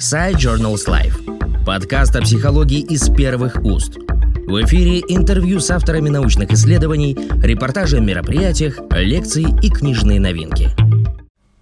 Side Journals Life. Подкаст о психологии из первых уст. В эфире интервью с авторами научных исследований, репортажи о мероприятиях, лекции и книжные новинки.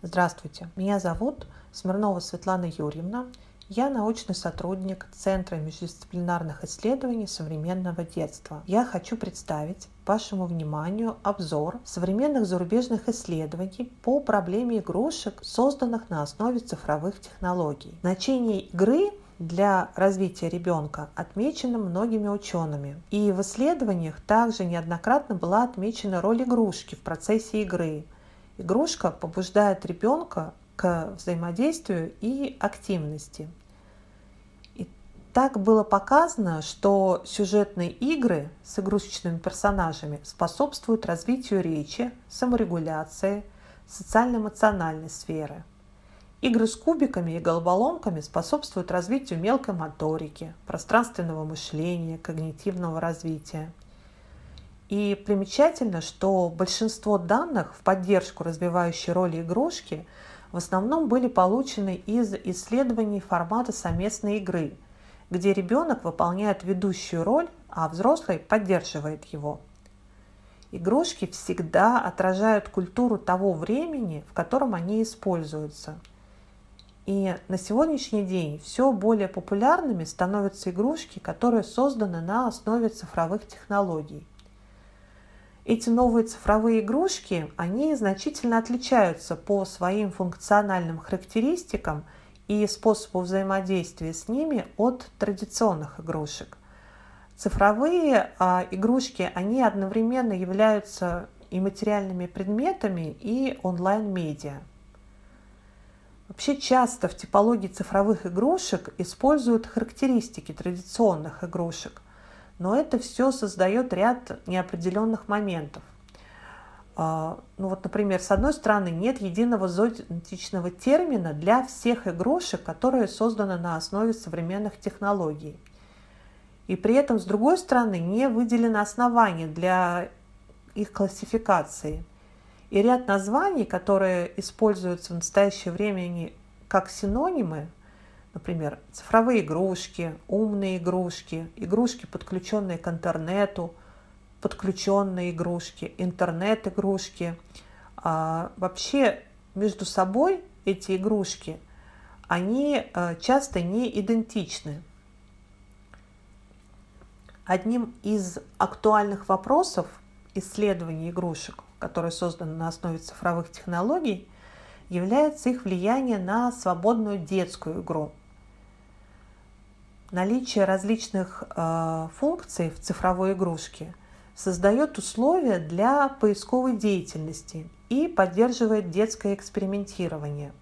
Здравствуйте, меня зовут Смирнова Светлана Юрьевна. Я научный сотрудник Центра междисциплинарных исследований современного детства. Я хочу представить вашему вниманию обзор современных зарубежных исследований по проблеме игрушек, созданных на основе цифровых технологий. Значение игры для развития ребенка отмечено многими учеными. И в исследованиях также неоднократно была отмечена роль игрушки в процессе игры. Игрушка побуждает ребенка к взаимодействию и активности. И так было показано, что сюжетные игры с игрушечными персонажами способствуют развитию речи, саморегуляции, социально-эмоциональной сферы. Игры с кубиками и головоломками способствуют развитию мелкой моторики, пространственного мышления, когнитивного развития. И примечательно, что большинство данных в поддержку развивающей роли игрушки – в основном были получены из исследований формата совместной игры, где ребенок выполняет ведущую роль, а взрослый поддерживает его. Игрушки всегда отражают культуру того времени, в котором они используются. И на сегодняшний день все более популярными становятся игрушки, которые созданы на основе цифровых технологий – эти новые цифровые игрушки, они значительно отличаются по своим функциональным характеристикам и способу взаимодействия с ними от традиционных игрушек. Цифровые а, игрушки, они одновременно являются и материальными предметами, и онлайн-медиа. Вообще часто в типологии цифровых игрушек используют характеристики традиционных игрушек, но это все создает ряд неопределенных моментов. А, ну вот, например, с одной стороны, нет единого зонтичного термина для всех игрушек, которые созданы на основе современных технологий. И при этом, с другой стороны, не выделено основание для их классификации. И ряд названий, которые используются в настоящее время как синонимы, Например, цифровые игрушки, умные игрушки, игрушки, подключенные к интернету, подключенные игрушки, интернет-игрушки. А, вообще между собой эти игрушки, они а, часто не идентичны. Одним из актуальных вопросов исследования игрушек, которые созданы на основе цифровых технологий, является их влияние на свободную детскую игру – наличие различных э, функций в цифровой игрушке создает условия для поисковой деятельности и поддерживает детское экспериментирование.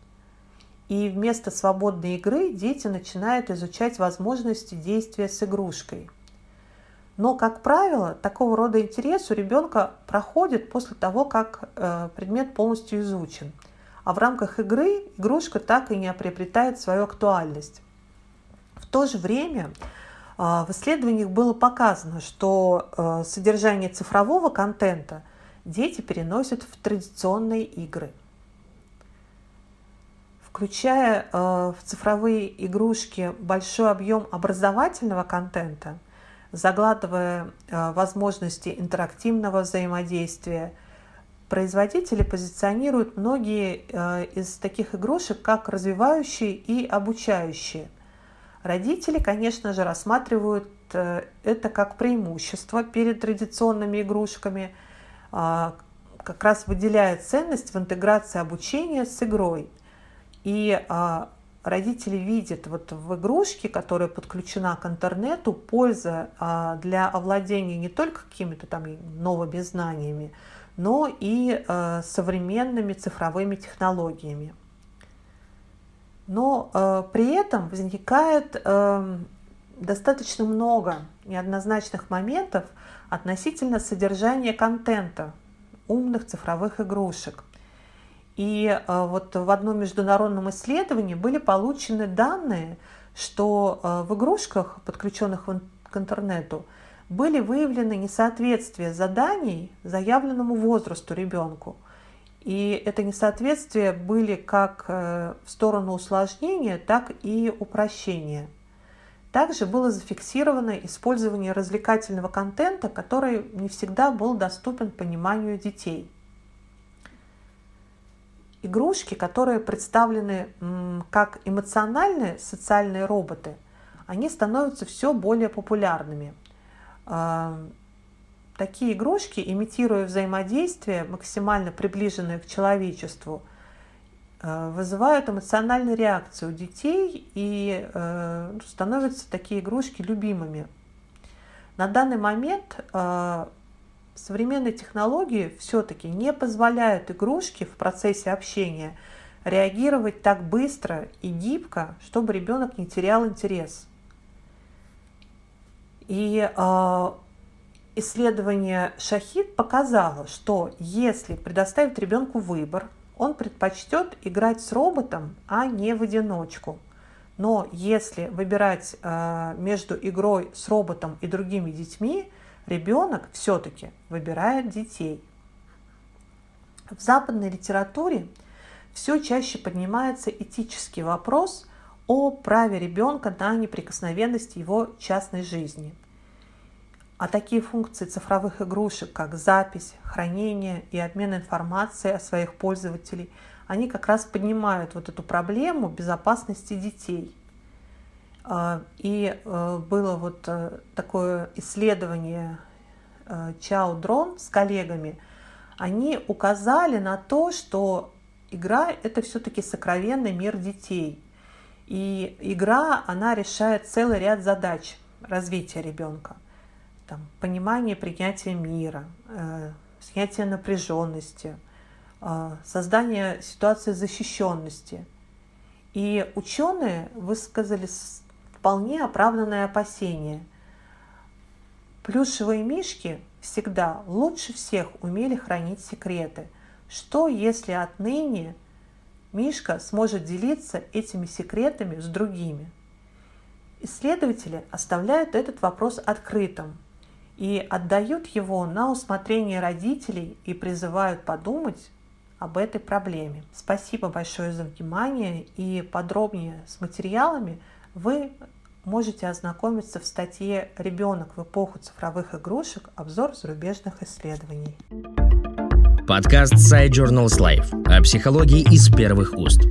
И вместо свободной игры дети начинают изучать возможности действия с игрушкой. Но, как правило, такого рода интерес у ребенка проходит после того, как э, предмет полностью изучен. А в рамках игры игрушка так и не приобретает свою актуальность. В то же время а, в исследованиях было показано, что а, содержание цифрового контента дети переносят в традиционные игры. Включая а, в цифровые игрушки большой объем образовательного контента, заглатывая возможности интерактивного взаимодействия, производители позиционируют многие из таких игрушек как развивающие и обучающие. Родители, конечно же, рассматривают э, это как преимущество перед традиционными игрушками, а, как раз выделяя ценность в интеграции обучения с игрой. И а, родители видят вот в игрушке, которая подключена к интернету, польза а, для овладения не только какими-то там новыми знаниями, но и современными цифровыми технологиями. Но э, при этом возникает э, достаточно много неоднозначных моментов относительно содержания контента умных цифровых игрушек. И э, вот в одном международном исследовании были получены данные, что э, в игрушках, подключенных в, к интернету, были выявлены несоответствия заданий заявленному возрасту ребенку. И это несоответствие были как э, в сторону усложнения, так и упрощения. Также было зафиксировано использование развлекательного контента, который не всегда был доступен пониманию детей. Игрушки, которые представлены как эмоциональные социальные роботы, они становятся все более популярными. Такие игрушки, имитируя взаимодействие, максимально приближенное к человечеству, э, вызывают эмоциональную реакцию у детей и э, становятся такие игрушки любимыми. На данный момент э, современные технологии все-таки не позволяют игрушке в процессе общения реагировать так быстро и гибко, чтобы ребенок не терял интерес. И исследование Шахид показало, что если предоставить ребенку выбор, он предпочтет играть с роботом, а не в одиночку. Но если выбирать э, между игрой с роботом и другими детьми, ребенок все-таки выбирает детей. В западной литературе все чаще поднимается этический вопрос о праве ребенка на неприкосновенность его частной жизни – а такие функции цифровых игрушек, как запись, хранение и обмен информацией о своих пользователей, они как раз поднимают вот эту проблему безопасности детей. А, и э, было вот э, такое исследование э, Чао Дрон с коллегами. Они указали на то, что игра – это все-таки сокровенный мир детей. И игра, она решает целый ряд задач развития ребенка там, понимание принятия мира, э, снятие напряженности, э, создание ситуации защищенности. И ученые высказали вполне оправданное опасение. Плюшевые мишки всегда лучше всех умели хранить секреты. Что, если отныне Мишка сможет делиться этими секретами с другими? Исследователи оставляют этот вопрос открытым, и отдают его на усмотрение родителей и призывают подумать об этой проблеме. Спасибо большое за внимание и подробнее с материалами вы можете ознакомиться в статье «Ребенок в эпоху цифровых игрушек. Обзор зарубежных исследований». Подкаст Side Journals Life о психологии из первых уст.